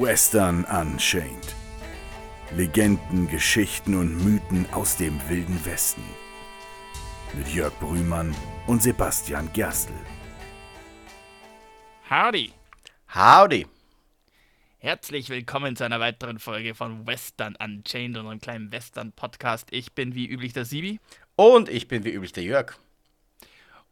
Western Unchained. Legenden, Geschichten und Mythen aus dem wilden Westen. Mit Jörg Brühmann und Sebastian Gerstl. Howdy! Howdy! Herzlich willkommen zu einer weiteren Folge von Western Unchained, unserem kleinen Western-Podcast. Ich bin wie üblich der Sibi. Und ich bin wie üblich der Jörg.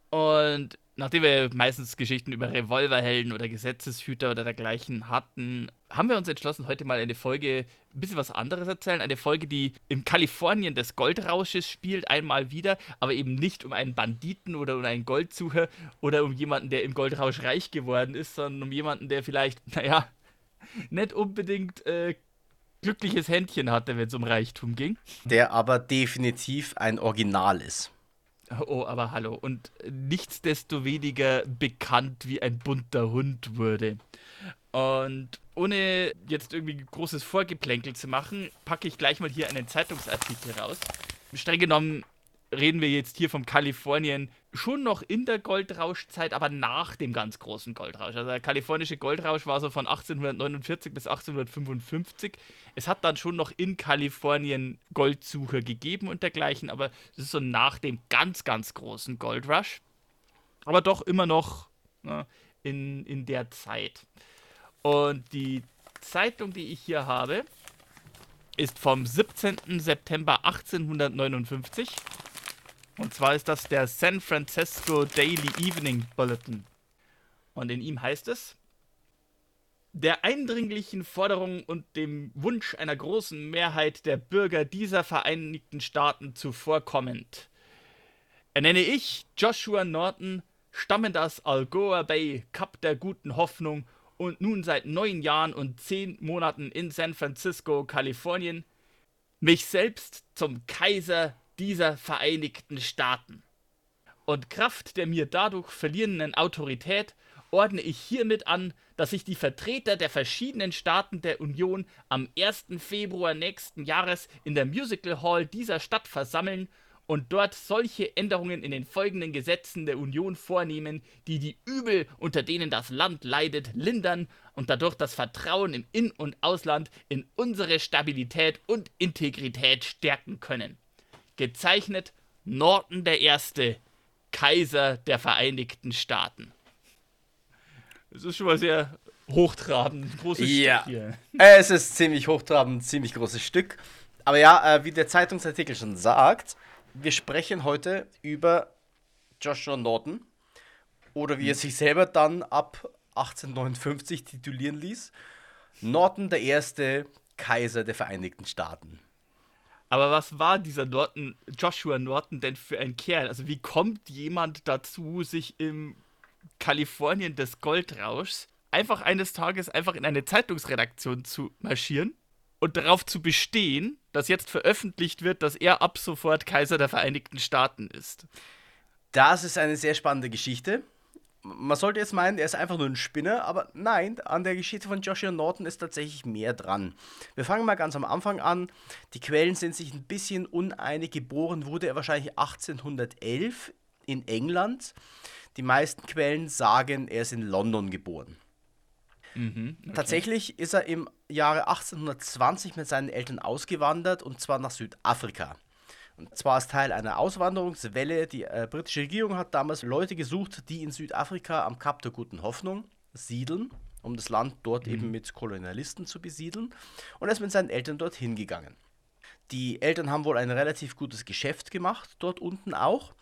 Und nachdem wir meistens Geschichten über Revolverhelden oder Gesetzeshüter oder dergleichen hatten, haben wir uns entschlossen, heute mal eine Folge, ein bisschen was anderes erzählen. Eine Folge, die im Kalifornien des Goldrausches spielt, einmal wieder, aber eben nicht um einen Banditen oder um einen Goldsucher oder um jemanden, der im Goldrausch reich geworden ist, sondern um jemanden, der vielleicht, naja, nicht unbedingt äh, glückliches Händchen hatte, wenn es um Reichtum ging. Der aber definitiv ein Original ist. Oh, aber hallo. Und nichtsdestoweniger bekannt wie ein bunter Hund wurde. Und ohne jetzt irgendwie großes Vorgeplänkel zu machen, packe ich gleich mal hier einen Zeitungsartikel raus. Streng genommen reden wir jetzt hier vom Kalifornien schon noch in der Goldrauschzeit, aber nach dem ganz großen Goldrausch. Also der kalifornische Goldrausch war so von 1849 bis 1855. Es hat dann schon noch in Kalifornien Goldsucher gegeben und dergleichen, aber es ist so nach dem ganz, ganz großen Goldrush. Aber doch immer noch ne, in, in der Zeit. Und die Zeitung, die ich hier habe, ist vom 17. September 1859. Und zwar ist das der San Francisco Daily Evening Bulletin. Und in ihm heißt es, der eindringlichen Forderung und dem Wunsch einer großen Mehrheit der Bürger dieser Vereinigten Staaten zuvorkommend, ernenne ich Joshua Norton, stammend aus Algoa Bay, Kap der guten Hoffnung und nun seit neun Jahren und zehn Monaten in San Francisco, Kalifornien, mich selbst zum Kaiser dieser Vereinigten Staaten. Und Kraft der mir dadurch verlierenden Autorität ordne ich hiermit an, dass sich die Vertreter der verschiedenen Staaten der Union am 1. Februar nächsten Jahres in der Musical Hall dieser Stadt versammeln und dort solche Änderungen in den folgenden Gesetzen der Union vornehmen, die die Übel, unter denen das Land leidet, lindern und dadurch das Vertrauen im In- und Ausland in unsere Stabilität und Integrität stärken können. Gezeichnet Norton I., Kaiser der Vereinigten Staaten. Das ist schon mal sehr hochtrabend, großes Ja. Stück hier. Es ist ziemlich hochtrabend, ziemlich großes Stück. Aber ja, äh, wie der Zeitungsartikel schon sagt, wir sprechen heute über Joshua Norton. Oder wie er sich selber dann ab 1859 titulieren ließ. Norton der erste Kaiser der Vereinigten Staaten. Aber was war dieser Norton, Joshua Norton denn für ein Kerl? Also wie kommt jemand dazu, sich im Kalifornien des Goldrauschs einfach eines Tages einfach in eine Zeitungsredaktion zu marschieren und darauf zu bestehen, dass jetzt veröffentlicht wird, dass er ab sofort Kaiser der Vereinigten Staaten ist? Das ist eine sehr spannende Geschichte. Man sollte jetzt meinen, er ist einfach nur ein Spinner, aber nein, an der Geschichte von Joshua Norton ist tatsächlich mehr dran. Wir fangen mal ganz am Anfang an. Die Quellen sind sich ein bisschen uneinig. Geboren wurde er wahrscheinlich 1811 in England. Die meisten Quellen sagen, er ist in London geboren. Tatsächlich ist er im Jahre 1820 mit seinen Eltern ausgewandert und zwar nach Südafrika. Und zwar als Teil einer Auswanderungswelle. Die äh, britische Regierung hat damals Leute gesucht, die in Südafrika am Kap der Guten Hoffnung siedeln, um das Land dort eben mit Kolonialisten zu besiedeln. Und er ist mit seinen Eltern dorthin gegangen. Die Eltern haben wohl ein relativ gutes Geschäft gemacht, dort unten auch.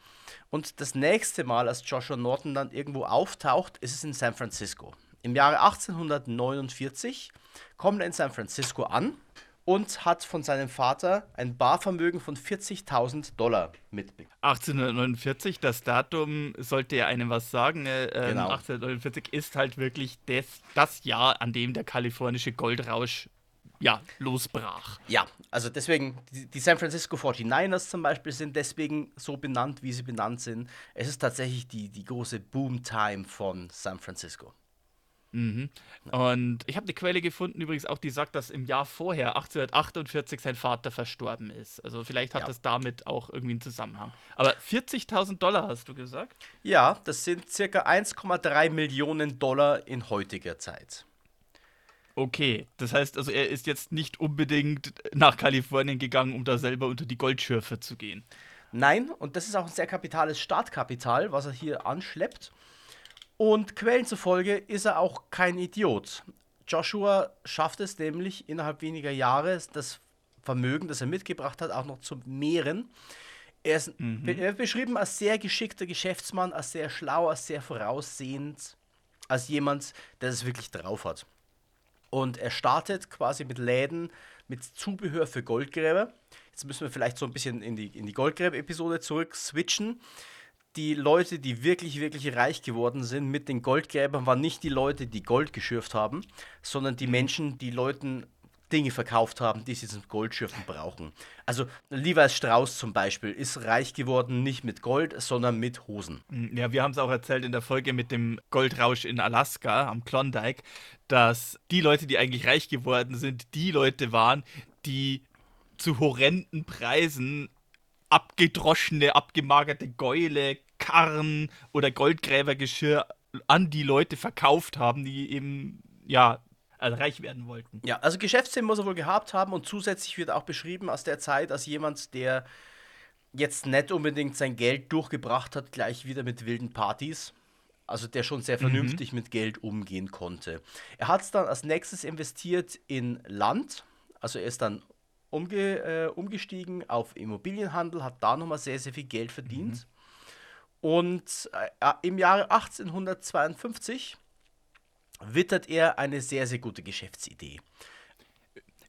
Und das nächste Mal, als Joshua Norton dann irgendwo auftaucht, ist es in San Francisco. Im Jahre 1849 kommt er in San Francisco an und hat von seinem Vater ein Barvermögen von 40.000 Dollar mitbekommen. 1849, das Datum sollte ja einem was sagen. Äh, Genau. 1849 ist halt wirklich des, das Jahr, an dem der kalifornische Goldrausch ja, losbrach. Ja, also deswegen, die, die San Francisco 49ers zum Beispiel sind deswegen so benannt, wie sie benannt sind. Es ist tatsächlich die, die große Boom-Time von San Francisco. Mhm. Und ich habe eine Quelle gefunden, übrigens auch, die sagt, dass im Jahr vorher, 1848, sein Vater verstorben ist. Also vielleicht hat Ja. das damit auch irgendwie einen Zusammenhang. Aber 40.000 Dollar hast du gesagt? Ja, das sind circa 1,3 Millionen Dollar in heutiger Zeit. Okay, das heißt also, er ist jetzt nicht unbedingt nach Kalifornien gegangen, um da selber unter die Goldschürfe zu gehen. Nein, und das ist auch ein sehr kapitales Startkapital, was er hier anschleppt. Und Quellen zufolge ist er auch kein Idiot. Joshua schafft es nämlich innerhalb weniger Jahre, das Vermögen, das er mitgebracht hat, auch noch zu mehren. Er ist mhm. er wird beschrieben als sehr geschickter Geschäftsmann, als sehr schlau, als sehr voraussehend, als jemand, der es wirklich drauf hat. Und er startet quasi mit Läden, mit Zubehör für Goldgräber. Jetzt müssen wir vielleicht so ein bisschen in die, in die Goldgräber-Episode zurück switchen. Die Leute, die wirklich, wirklich reich geworden sind mit den Goldgräbern, waren nicht die Leute, die Gold geschürft haben, sondern die Menschen, die Leuten Dinge verkauft haben, die sie zum Goldschürfen brauchen. Also Levi Strauss zum Beispiel ist reich geworden nicht mit Gold, sondern mit Hosen. Mm, ja, wir haben es auch erzählt in der Folge mit dem Goldrausch in Alaska am Klondike, dass die Leute, die eigentlich reich geworden sind, die Leute waren, die zu horrenden Preisen abgedroschene, abgemagerte Gäule, Karren oder Goldgräbergeschirr an die Leute verkauft haben, die eben ja also reich werden wollten. Ja, also Geschäftssinn muss er wohl gehabt haben und zusätzlich wird auch beschrieben aus der Zeit als jemand, der jetzt nicht unbedingt sein Geld durchgebracht hat, gleich wieder mit wilden Partys. Also der schon sehr mhm. vernünftig mhm. mit Geld umgehen konnte. Er hat es dann als nächstes investiert in Land. Also er ist dann umge, äh, umgestiegen auf Immobilienhandel, hat da nochmal sehr, sehr viel Geld verdient. Mhm. Und äh, im Jahre 1852 wittert er eine sehr, sehr gute Geschäftsidee.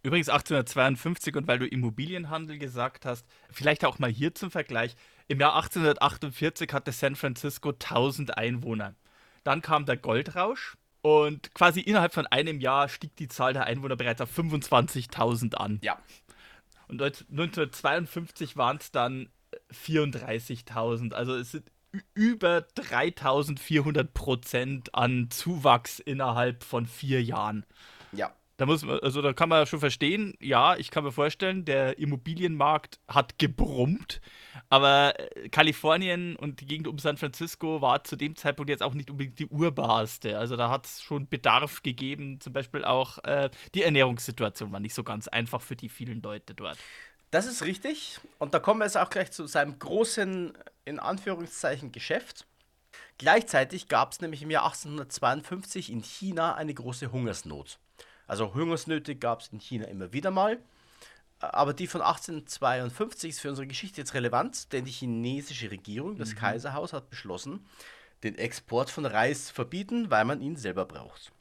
Übrigens 1852 und weil du Immobilienhandel gesagt hast, vielleicht auch mal hier zum Vergleich. Im Jahr 1848 hatte San Francisco 1000 Einwohner. Dann kam der Goldrausch und quasi innerhalb von einem Jahr stieg die Zahl der Einwohner bereits auf 25.000 an. Ja. Und 1952 waren es dann 34.000. Also es sind über 3400 Prozent an Zuwachs innerhalb von vier Jahren. Ja. Da muss man, also da kann man schon verstehen, ja, ich kann mir vorstellen, der Immobilienmarkt hat gebrummt, aber äh, Kalifornien und die Gegend um San Francisco war zu dem Zeitpunkt jetzt auch nicht unbedingt die urbarste. Also da hat es schon Bedarf gegeben, zum Beispiel auch äh, die Ernährungssituation war nicht so ganz einfach für die vielen Leute dort. Das ist richtig. Und da kommen wir jetzt auch gleich zu seinem großen, in Anführungszeichen, Geschäft. Gleichzeitig gab es nämlich im Jahr 1852 in China eine große Hungersnot. Also Hungersnöte gab es in China immer wieder mal. Aber die von 1852 ist für unsere Geschichte jetzt relevant, denn die chinesische Regierung, das mhm. Kaiserhaus, hat beschlossen, den Export von Reis verbieten, weil man ihn selber braucht.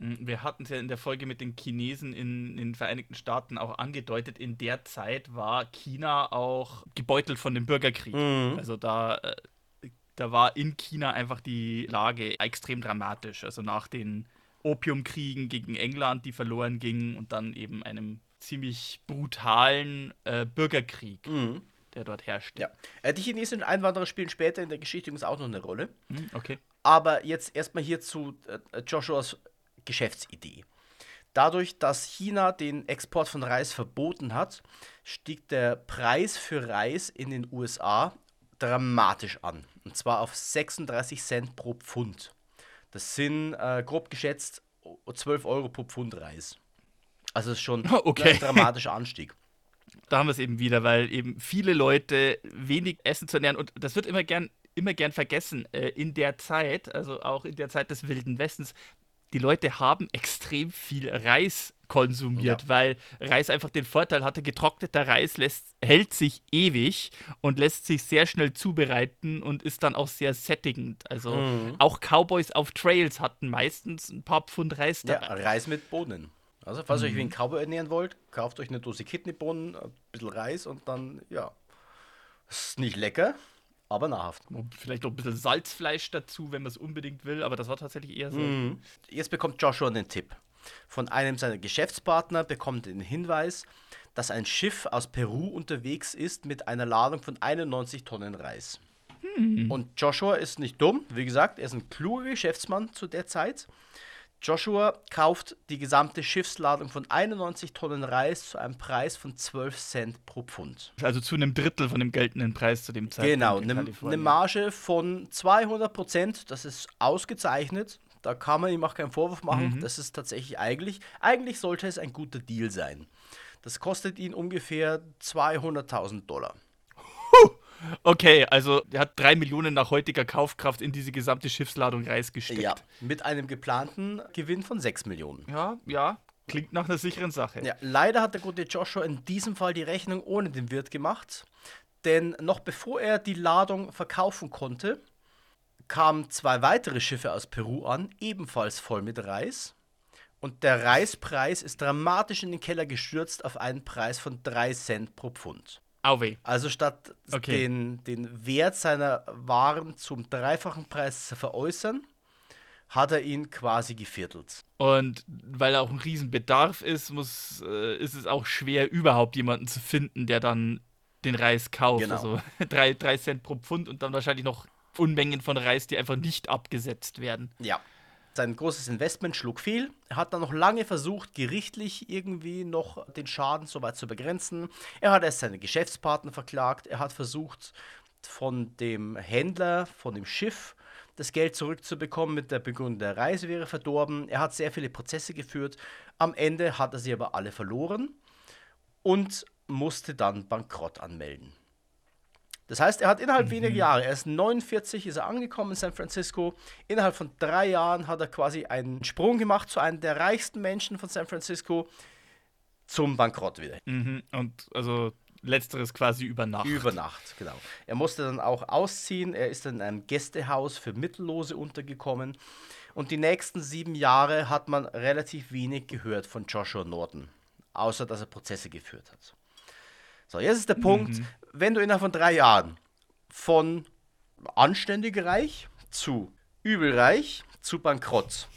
Hm, wir hatten es ja in der Folge mit den Chinesen in, in, den Vereinigten Staaten auch angedeutet. In der Zeit war China auch gebeutelt von dem Bürgerkrieg. Mhm. Also da, äh, da war in China einfach die Lage extrem dramatisch. Also nach den Opiumkriegen gegen England, die verloren gingen, und dann eben einem ziemlich brutalen äh, Bürgerkrieg. Mhm der dort herrscht. Ja. Äh, die chinesischen Einwanderer spielen später in der Geschichte übrigens auch noch eine Rolle. Hm, okay. Aber jetzt erstmal hier zu äh, Joshuas Geschäftsidee. Dadurch, dass China den Export von Reis verboten hat, stieg der Preis für Reis in den USA dramatisch an. Und zwar auf 36 Cent pro Pfund. Das sind äh, grob geschätzt 12 Euro pro Pfund Reis. Also das ist schon okay. ein dramatischer Anstieg. Da haben wir es eben wieder, weil eben viele Leute wenig Essen zu ernähren und das wird immer gern immer gern vergessen äh, in der Zeit, also auch in der Zeit des Wilden Westens, die Leute haben extrem viel Reis konsumiert, ja. weil Reis einfach den Vorteil hatte, getrockneter Reis lässt, hält sich ewig und lässt sich sehr schnell zubereiten und ist dann auch sehr sättigend. Also mhm. auch Cowboys auf Trails hatten meistens ein paar Pfund Reis dabei. Ja, Reis mit Bohnen. Also falls mhm. ihr euch wie ein Cowboy ernähren wollt, kauft euch eine Dose Kidneybohnen, ein bisschen Reis und dann, ja, ist nicht lecker, aber nahrhaft. Vielleicht noch ein bisschen Salzfleisch dazu, wenn man es unbedingt will, aber das war tatsächlich eher so. Mhm. Jetzt bekommt Joshua einen Tipp. Von einem seiner Geschäftspartner bekommt er den Hinweis, dass ein Schiff aus Peru unterwegs ist mit einer Ladung von 91 Tonnen Reis. Hm. Und Joshua ist nicht dumm, wie gesagt, er ist ein kluger Geschäftsmann zu der Zeit Joshua kauft die gesamte Schiffsladung von 91 Tonnen Reis zu einem Preis von 12 Cent pro Pfund. Also zu einem Drittel von dem geltenden Preis zu dem Zeitpunkt. Genau, eine ne Marge von 200 Prozent, das ist ausgezeichnet. Da kann man ihm auch keinen Vorwurf machen. Mhm. Das ist tatsächlich eigentlich, eigentlich sollte es ein guter Deal sein. Das kostet ihn ungefähr 200.000 Dollar. Okay, also er hat drei Millionen nach heutiger Kaufkraft in diese gesamte Schiffsladung Reis gesteckt. Ja, mit einem geplanten Gewinn von 6 Millionen. Ja, ja, klingt nach einer sicheren Sache. Ja, leider hat der gute Joshua in diesem Fall die Rechnung ohne den Wirt gemacht. Denn noch bevor er die Ladung verkaufen konnte, kamen zwei weitere Schiffe aus Peru an, ebenfalls voll mit Reis. Und der Reispreis ist dramatisch in den Keller gestürzt auf einen Preis von 3 Cent pro Pfund. Auweh. Also statt okay. den, den Wert seiner Waren zum dreifachen Preis zu veräußern, hat er ihn quasi geviertelt. Und weil er auch ein Riesenbedarf ist, muss, äh, ist es auch schwer, überhaupt jemanden zu finden, der dann den Reis kauft. Genau. Also drei, drei Cent pro Pfund und dann wahrscheinlich noch Unmengen von Reis, die einfach nicht abgesetzt werden. Ja. Sein großes Investment schlug fehl. Er hat dann noch lange versucht, gerichtlich irgendwie noch den Schaden so weit zu begrenzen. Er hat erst seine Geschäftspartner verklagt. Er hat versucht, von dem Händler, von dem Schiff, das Geld zurückzubekommen mit der Begründung, der Reise wäre verdorben. Er hat sehr viele Prozesse geführt. Am Ende hat er sie aber alle verloren und musste dann Bankrott anmelden. Das heißt, er hat innerhalb mhm. weniger Jahre, er ist 49, ist er angekommen in San Francisco. Innerhalb von drei Jahren hat er quasi einen Sprung gemacht zu einem der reichsten Menschen von San Francisco zum Bankrott wieder. Mhm. Und also letzteres quasi über Nacht. Über Nacht, genau. Er musste dann auch ausziehen. Er ist in einem Gästehaus für Mittellose untergekommen. Und die nächsten sieben Jahre hat man relativ wenig gehört von Joshua Norton, außer dass er Prozesse geführt hat. So, jetzt ist der Punkt, mhm. Wenn du innerhalb von drei Jahren von anständig reich zu übelreich zu bankrott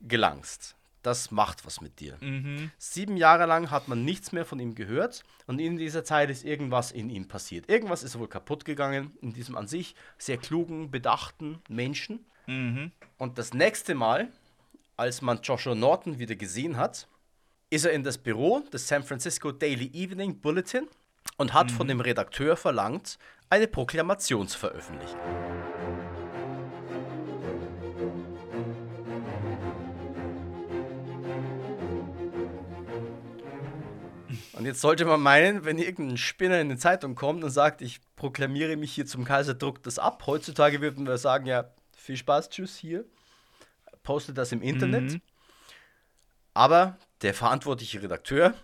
gelangst, das macht was mit dir. Mhm. Sieben Jahre lang hat man nichts mehr von ihm gehört und in dieser Zeit ist irgendwas in ihm passiert. Irgendwas ist wohl kaputt gegangen in diesem an sich sehr klugen, bedachten Menschen. Mhm. Und das nächste Mal, als man Joshua Norton wieder gesehen hat, ist er in das Büro des San Francisco Daily Evening Bulletin und hat mhm. von dem Redakteur verlangt, eine Proklamation zu veröffentlichen. Und jetzt sollte man meinen, wenn irgendein Spinner in die Zeitung kommt und sagt, ich proklamiere mich hier zum Kaiser, druckt das ab. Heutzutage würden wir sagen, ja, viel Spaß, tschüss hier. Postet das im Internet. Mhm. Aber der verantwortliche Redakteur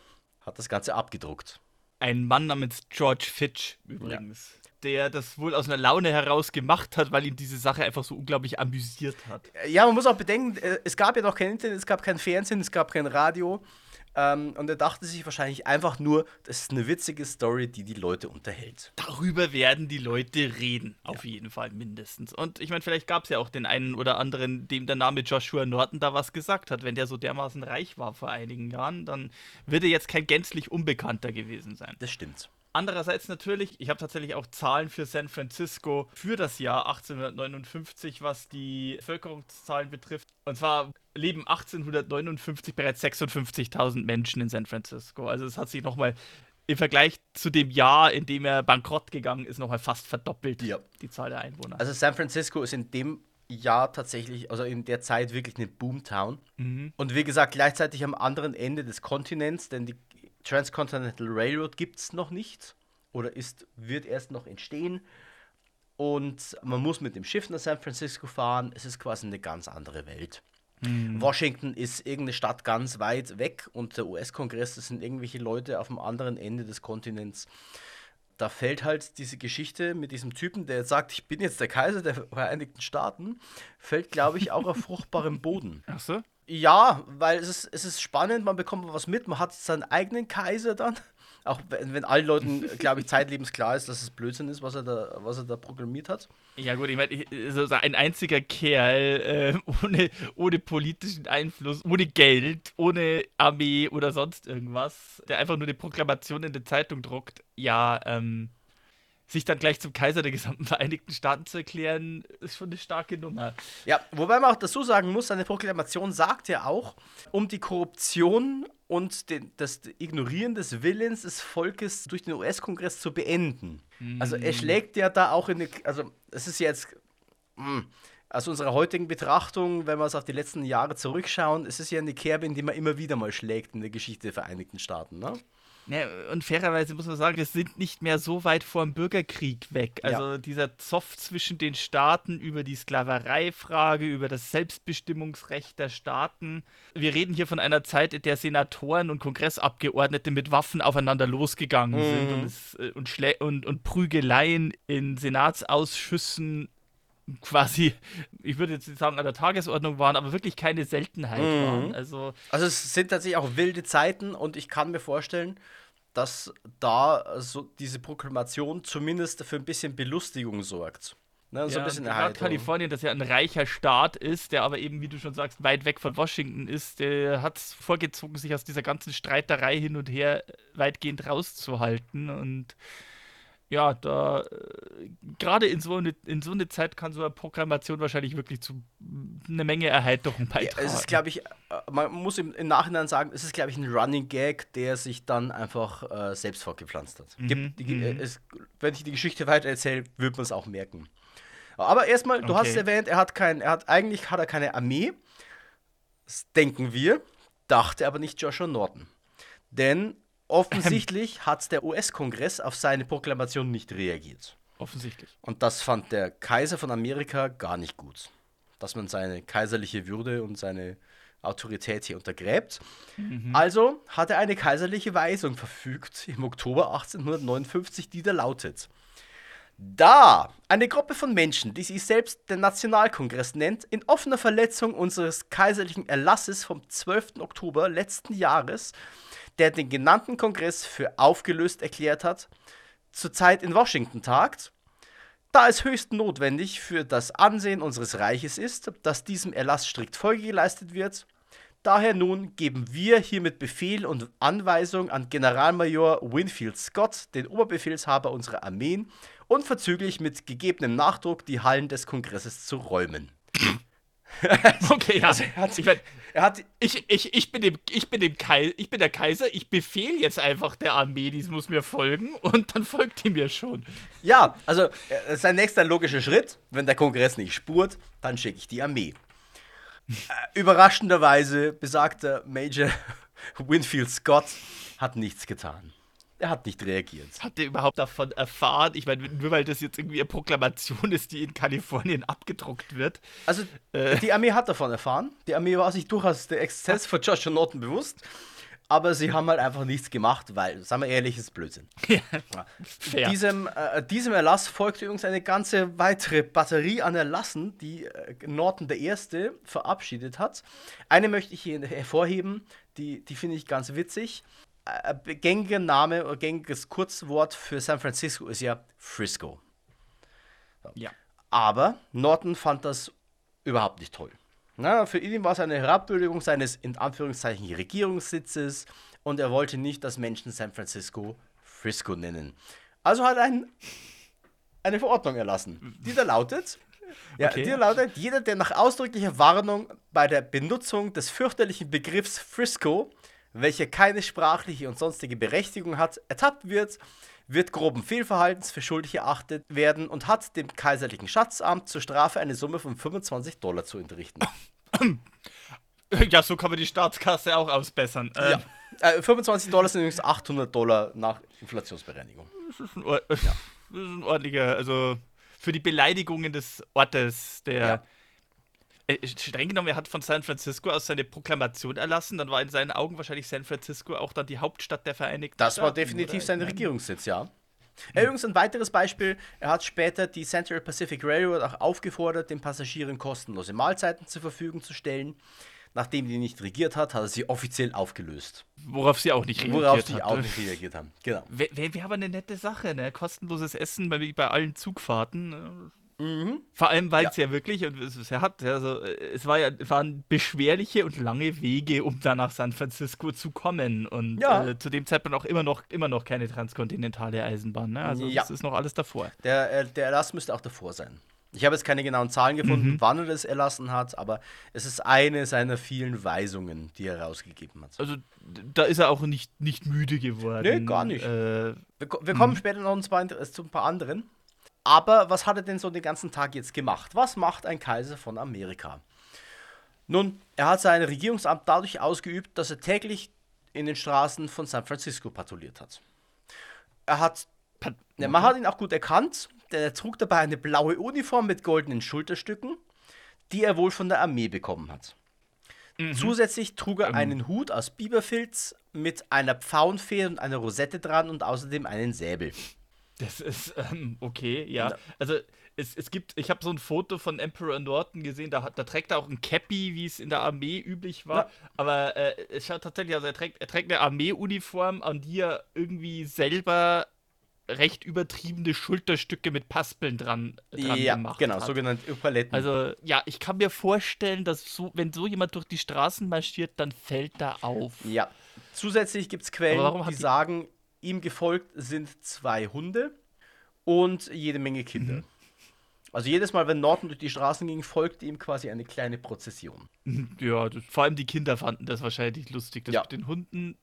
hat das Ganze abgedruckt. Ein Mann namens George Fitch übrigens. Ja. Der das wohl aus einer Laune heraus gemacht hat, weil ihn diese Sache einfach so unglaublich amüsiert hat. Ja, man muss auch bedenken, äh, es gab ja noch kein Internet, es gab kein Fernsehen, es gab kein Radio. Ähm, und er dachte sich wahrscheinlich einfach nur, das ist eine witzige Story, die die Leute unterhält. Darüber werden die Leute reden, auf ja. jeden Fall mindestens. Und ich meine, vielleicht gab es ja auch den einen oder anderen, dem der Name Joshua Norton da was gesagt hat. Wenn der so dermaßen reich war vor einigen Jahren, dann wird er jetzt kein gänzlich Unbekannter gewesen sein. Das stimmt. Andererseits natürlich, ich habe tatsächlich auch Zahlen für San Francisco für das Jahr 1859, was die Bevölkerungszahlen betrifft. Und zwar leben 1859 bereits 56.000 Menschen in San Francisco. Also es hat sich nochmal im Vergleich zu dem Jahr, in dem er bankrott gegangen ist, nochmal fast verdoppelt, ja. die Zahl der Einwohner. Also San Francisco ist in dem Jahr tatsächlich, also in der Zeit wirklich eine Boomtown. Mhm. Und wie gesagt, gleichzeitig am anderen Ende des Kontinents, denn die Transcontinental Railroad gibt es noch nicht oder ist, wird erst noch entstehen. Und man muss mit dem Schiff nach San Francisco fahren. Es ist quasi eine ganz andere Welt. Mhm. Washington ist irgendeine Stadt ganz weit weg und der US-Kongress, das sind irgendwelche Leute auf dem anderen Ende des Kontinents. Da fällt halt diese Geschichte mit diesem Typen, der jetzt sagt, ich bin jetzt der Kaiser der Vereinigten Staaten, fällt, glaube ich, auch auf fruchtbarem Boden. Ach so? Ja, weil es ist, es ist spannend, man bekommt was mit, man hat seinen eigenen Kaiser dann. Auch wenn, wenn allen Leuten, glaube ich, zeitlebens klar ist, dass es Blödsinn ist, was er da, was er da programmiert hat. Ja, gut, ich meine, so ein einziger Kerl äh, ohne, ohne politischen Einfluss, ohne Geld, ohne Armee oder sonst irgendwas, der einfach nur eine Proklamation in der Zeitung druckt, ja, ähm, sich dann gleich zum Kaiser der gesamten Vereinigten Staaten zu erklären, ist schon eine starke Nummer. Ja, wobei man auch dazu sagen muss, seine Proklamation sagt ja auch, um die Korruption und den, das Ignorieren des Willens des Volkes durch den US-Kongress zu beenden. Mhm. Also er schlägt ja da auch in eine, also es ist jetzt hm, aus unserer heutigen Betrachtung, wenn wir es auf die letzten Jahre zurückschauen, ist es ja eine Kerbe, in die man immer wieder mal schlägt in der Geschichte der Vereinigten Staaten. Ne? Ja, und fairerweise muss man sagen, wir sind nicht mehr so weit vor dem Bürgerkrieg weg. Also ja. dieser Zoff zwischen den Staaten über die Sklavereifrage, über das Selbstbestimmungsrecht der Staaten. Wir reden hier von einer Zeit, in der Senatoren und Kongressabgeordnete mit Waffen aufeinander losgegangen mhm. sind und, es, äh, und, und, und Prügeleien in Senatsausschüssen quasi, ich würde jetzt nicht sagen, an der Tagesordnung waren, aber wirklich keine Seltenheit mhm. waren. Also, also es sind tatsächlich auch wilde Zeiten und ich kann mir vorstellen, dass da so diese Proklamation zumindest für ein bisschen Belustigung sorgt. Ne, so ja, ein bisschen Erhaltung. Kalifornien, das ja ein reicher Staat ist, der aber eben, wie du schon sagst, weit weg von Washington ist, der hat es vorgezogen, sich aus dieser ganzen Streiterei hin und her weitgehend rauszuhalten und ja, da äh, gerade in so eine in so eine Zeit kann so eine Programmation wahrscheinlich wirklich zu eine Menge Erheiterung beitragen. Ja, es ist, glaube ich, äh, man muss im, im, Nachhinein sagen, es ist, glaube ich, ein Running Gag, der sich dann einfach äh, selbst fortgepflanzt hat. Mhm, die, mhm. es, wenn ich die Geschichte weiter erzähle, wird man es auch merken. Aber erstmal, du okay. hast erwähnt, er hat kein, er hat eigentlich hat er keine Armee. Das denken wir, dachte aber nicht Joshua Norton. Denn Offensichtlich hat der US-Kongress auf seine Proklamation nicht reagiert. Offensichtlich. Und das fand der Kaiser von Amerika gar nicht gut. Dass man seine kaiserliche Würde und seine Autorität hier untergräbt. Mhm. Also hat er eine kaiserliche Weisung verfügt im Oktober 1859, die da lautet: Da eine Gruppe von Menschen, die sich selbst der Nationalkongress nennt, in offener Verletzung unseres kaiserlichen Erlasses vom 12. Oktober letzten Jahres der den genannten Kongress für aufgelöst erklärt hat, zurzeit in Washington tagt, da es höchst notwendig für das Ansehen unseres Reiches ist, dass diesem Erlass strikt Folge geleistet wird. Daher nun geben wir hiermit Befehl und Anweisung an Generalmajor Winfield Scott, den Oberbefehlshaber unserer Armeen, unverzüglich mit gegebenem Nachdruck die Hallen des Kongresses zu räumen. okay, ja. Also er hat, ich, mein, er hat, ich, ich, ich, bin dem, ich, bin dem Kai, ich bin der Kaiser, ich befehle jetzt einfach der Armee, die muss mir folgen und dann folgt die mir schon. Ja, also äh, sein nächster logischer Schritt, wenn der Kongress nicht spurt, dann schicke ich die Armee. äh, überraschenderweise besagter Major Winfield Scott hat nichts getan. Er hat nicht reagiert. Hat er überhaupt davon erfahren? Ich meine, nur weil das jetzt irgendwie eine Proklamation ist, die in Kalifornien abgedruckt wird. Also, äh. die Armee hat davon erfahren. Die Armee war sich durchaus der Exzess von Joshua Norton bewusst. Aber sie haben halt einfach nichts gemacht, weil, sagen wir ehrlich, ist Blödsinn. Ja, diesem, äh, diesem Erlass folgte übrigens eine ganze weitere Batterie an Erlassen, die äh, Norton der Erste verabschiedet hat. Eine möchte ich hier hervorheben, die, die finde ich ganz witzig gängiger Name oder gängiges Kurzwort für San Francisco ist ja Frisco. Ja. Aber Norton fand das überhaupt nicht toll. Na, für ihn war es eine Herabwürdigung seines in Anführungszeichen Regierungssitzes und er wollte nicht, dass Menschen San Francisco Frisco nennen. Also hat er ein, eine Verordnung erlassen, die da lautet, ja, okay. die lautet, jeder, der nach ausdrücklicher Warnung bei der Benutzung des fürchterlichen Begriffs Frisco welcher keine sprachliche und sonstige Berechtigung hat, ertappt wird, wird groben Fehlverhaltens für schuldig erachtet werden und hat dem kaiserlichen Schatzamt zur Strafe eine Summe von 25 Dollar zu entrichten. Ja, so kann man die Staatskasse auch ausbessern. Ähm. Ja. Äh, 25 Dollar sind übrigens 800 Dollar nach Inflationsbereinigung. Das ist ein, Or ja. das ist ein ordentlicher, also für die Beleidigungen des Ortes, der ja. Äh, streng genommen, er hat von San Francisco aus seine Proklamation erlassen, dann war in seinen Augen wahrscheinlich San Francisco auch dann die Hauptstadt der Vereinigten das Staaten. Das war definitiv sein Regierungssitz, ja. Hm. Übrigens ein weiteres Beispiel, er hat später die Central Pacific Railroad auch aufgefordert, den Passagieren kostenlose Mahlzeiten zur Verfügung zu stellen. Nachdem die nicht regiert hat, hat er sie offiziell aufgelöst. Worauf sie auch nicht reagiert Worauf sie auch nicht reagiert haben, genau. Wäre wär aber eine nette Sache, ne? Kostenloses Essen bei, bei allen Zugfahrten. Mhm. Vor allem, weil es ja. ja. wirklich, und es, es hat, also, es war ja, waren beschwerliche und lange Wege, um da nach San Francisco zu kommen. Und ja. äh, zu dem Zeitpunkt auch immer noch, immer noch keine transkontinentale Eisenbahn. Ne? Also ja. das ist noch alles davor. Der, äh, der Erlass müsste auch davor sein. Ich habe jetzt keine genauen Zahlen gefunden, mhm. wann er das erlassen hat, aber es ist eine seiner vielen Weisungen, die er rausgegeben hat. Also da ist er auch nicht, nicht müde geworden. Nee, gar nicht. Äh, wir, wir, kommen mhm. später noch ein paar, zu ein paar anderen. Aber was hat er denn so den ganzen Tag jetzt gemacht? Was macht ein Kaiser von Amerika? Nun, er hat sein Regierungsamt dadurch ausgeübt, dass er täglich in den Straßen von San Francisco patrouilliert hat. Er hat, ja, man hat ihn auch gut erkannt, denn er trug dabei eine blaue Uniform mit goldenen Schulterstücken, die er wohl von der Armee bekommen hat. Mhm. Zusätzlich trug er ähm. einen Hut aus Biberfilz mit einer Pfauenfee und einer Rosette dran und außerdem einen Säbel. Das ist ähm, okay, ja. Also es, es gibt, ich habe so ein Foto von Emperor Norton gesehen, da, da trägt er auch ein Cappy, wie es in der Armee üblich war. Ja. Aber äh, es schaut tatsächlich, also er trägt, er trägt eine Armeeuniform, an die er irgendwie selber recht übertriebene Schulterstücke mit Paspeln dran, dran ja, gemacht genau, hat. sogenannte Paletten. Also, ja, ich kann mir vorstellen, dass so, wenn so jemand durch die Straßen marschiert, dann fällt da auf. Ja. Zusätzlich gibt es Quellen, die, die sagen, ihm gefolgt sind zwei Hunde und jede Menge Kinder. Mhm. Also jedes Mal, wenn Norton durch die Straßen ging, folgte ihm quasi eine kleine Prozession. Ja, das, vor allem die Kinder fanden das wahrscheinlich lustig. Das ja. mit den Hunden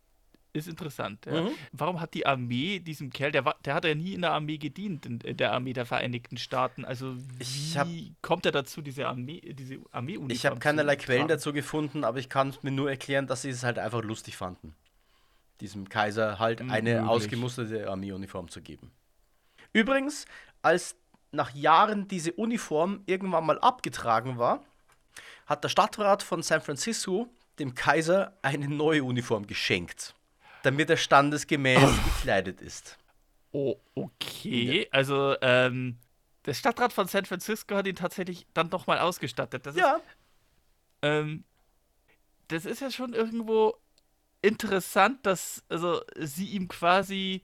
ist interessant. Ja. Mhm. Warum hat die Armee diesem Kerl, der, der hat ja nie in der Armee gedient, in, in der Armee der Vereinigten Staaten. Also wie hab, kommt er dazu, diese Armee, diese Armeeuniform Ich habe keinerlei Quellen dazu gefunden, aber ich kann es mir nur erklären, dass sie es halt einfach lustig fanden, diesem Kaiser halt mhm, eine möglich. ausgemusterte Armeeuniform zu geben. Übrigens, als nach Jahren diese Uniform irgendwann mal abgetragen war, hat der Stadtrat von San Francisco dem Kaiser eine neue Uniform geschenkt damit er standesgemäß oh. gekleidet ist. Oh, okay. Also, ähm, der Stadtrat von San Francisco hat ihn tatsächlich dann nochmal ausgestattet. Das ja. Ist, ähm, das ist ja schon irgendwo interessant, dass also sie ihm quasi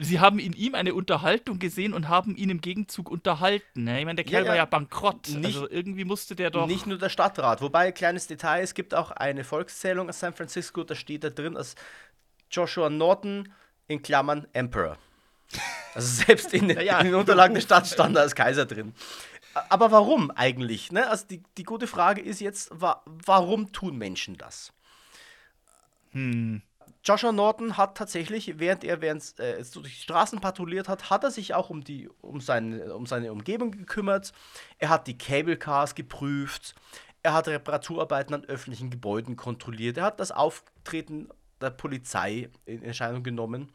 Sie haben in ihm eine Unterhaltung gesehen und haben ihn im Gegenzug unterhalten. Ne? Ich meine, der Kerl ja, ja. war ja bankrott. Nicht, also irgendwie musste der doch. Nicht nur der Stadtrat. Wobei, kleines Detail: Es gibt auch eine Volkszählung aus San Francisco. Da steht da drin als Joshua Norton in Klammern Emperor. Also selbst in, den, ja, in den Unterlagen der Stadt stand er als Kaiser drin. Aber warum eigentlich? Ne? Also die, die gute Frage ist jetzt, wa warum tun Menschen das? Hm. Joshua Norton hat tatsächlich, während er während, äh, durch die Straßen patrouilliert hat, hat er sich auch um, die, um, seine, um seine Umgebung gekümmert. Er hat die Cable Cars geprüft. Er hat Reparaturarbeiten an öffentlichen Gebäuden kontrolliert. Er hat das Auftreten der Polizei in Erscheinung genommen.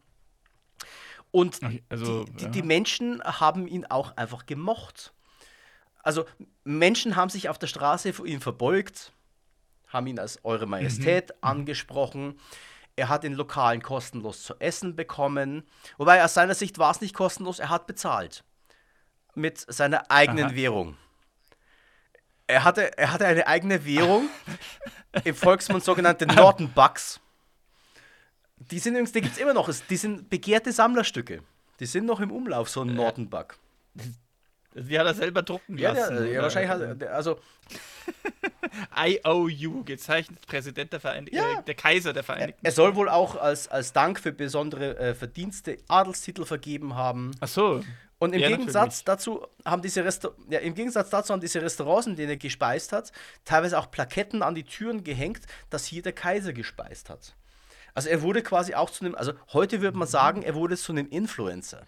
Und also, die, die, ja. die Menschen haben ihn auch einfach gemocht. Also Menschen haben sich auf der Straße vor ihm verbeugt, haben ihn als Eure Majestät mhm. angesprochen. Er hat in Lokalen kostenlos zu essen bekommen. Wobei aus seiner Sicht war es nicht kostenlos, er hat bezahlt. Mit seiner eigenen Aha. Währung. Er hatte, er hatte eine eigene Währung, im Volksmund sogenannte Norton Bucks. Die sind übrigens, die gibt es immer noch. Die sind begehrte Sammlerstücke. Die sind noch im Umlauf, so ein äh, Norton Buck. Die hat er selber drucken lassen. Ja, der, ja wahrscheinlich hat er, also. IOU, gezeichnet Präsident der Vereinigten, ja. äh, der Kaiser der Vereinigten. Er, er soll wohl auch als, als Dank für besondere äh, Verdienste Adelstitel vergeben haben. Ach so. Und im ja, Gegensatz dazu haben diese Resta ja, im Gegensatz dazu haben diese Restaurants, in denen er gespeist hat, teilweise auch Plaketten an die Türen gehängt, dass hier der Kaiser gespeist hat. Also er wurde quasi auch zu einem, also heute würde man sagen, er wurde zu einem Influencer.